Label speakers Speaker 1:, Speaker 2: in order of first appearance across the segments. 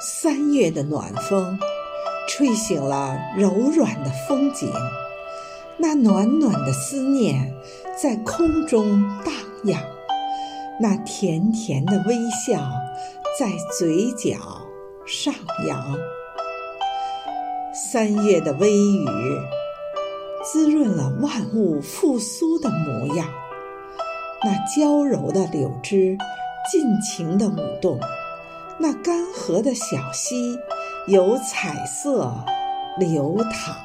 Speaker 1: 三月的暖风，吹醒了柔软的风景，那暖暖的思念在空中荡漾，那甜甜的微笑在嘴角上扬。三月的微雨，滋润了万物复苏的模样，那娇柔的柳枝尽情的舞动。那干涸的小溪，有彩色流淌。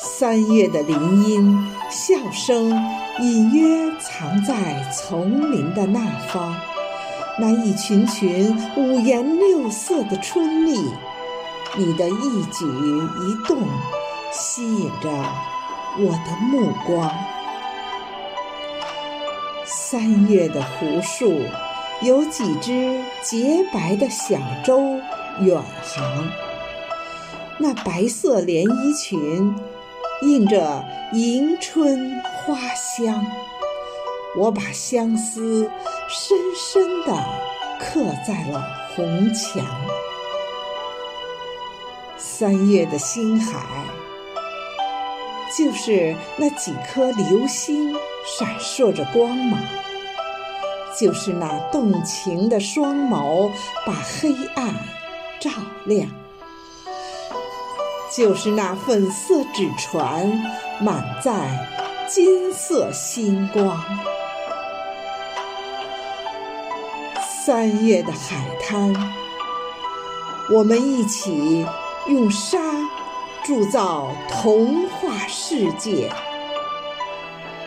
Speaker 1: 三月的林荫，笑声隐约藏在丛林的那方。那一群群五颜六色的春丽，你的一举一动，吸引着我的目光。三月的湖树。有几只洁白的小舟远航，那白色连衣裙映着迎春花香。我把相思深深地刻在了红墙。三月的星海，就是那几颗流星闪烁着光芒。就是那动情的双眸，把黑暗照亮；就是那粉色纸船，满载金色星光。三月的海滩，我们一起用沙铸造童话世界。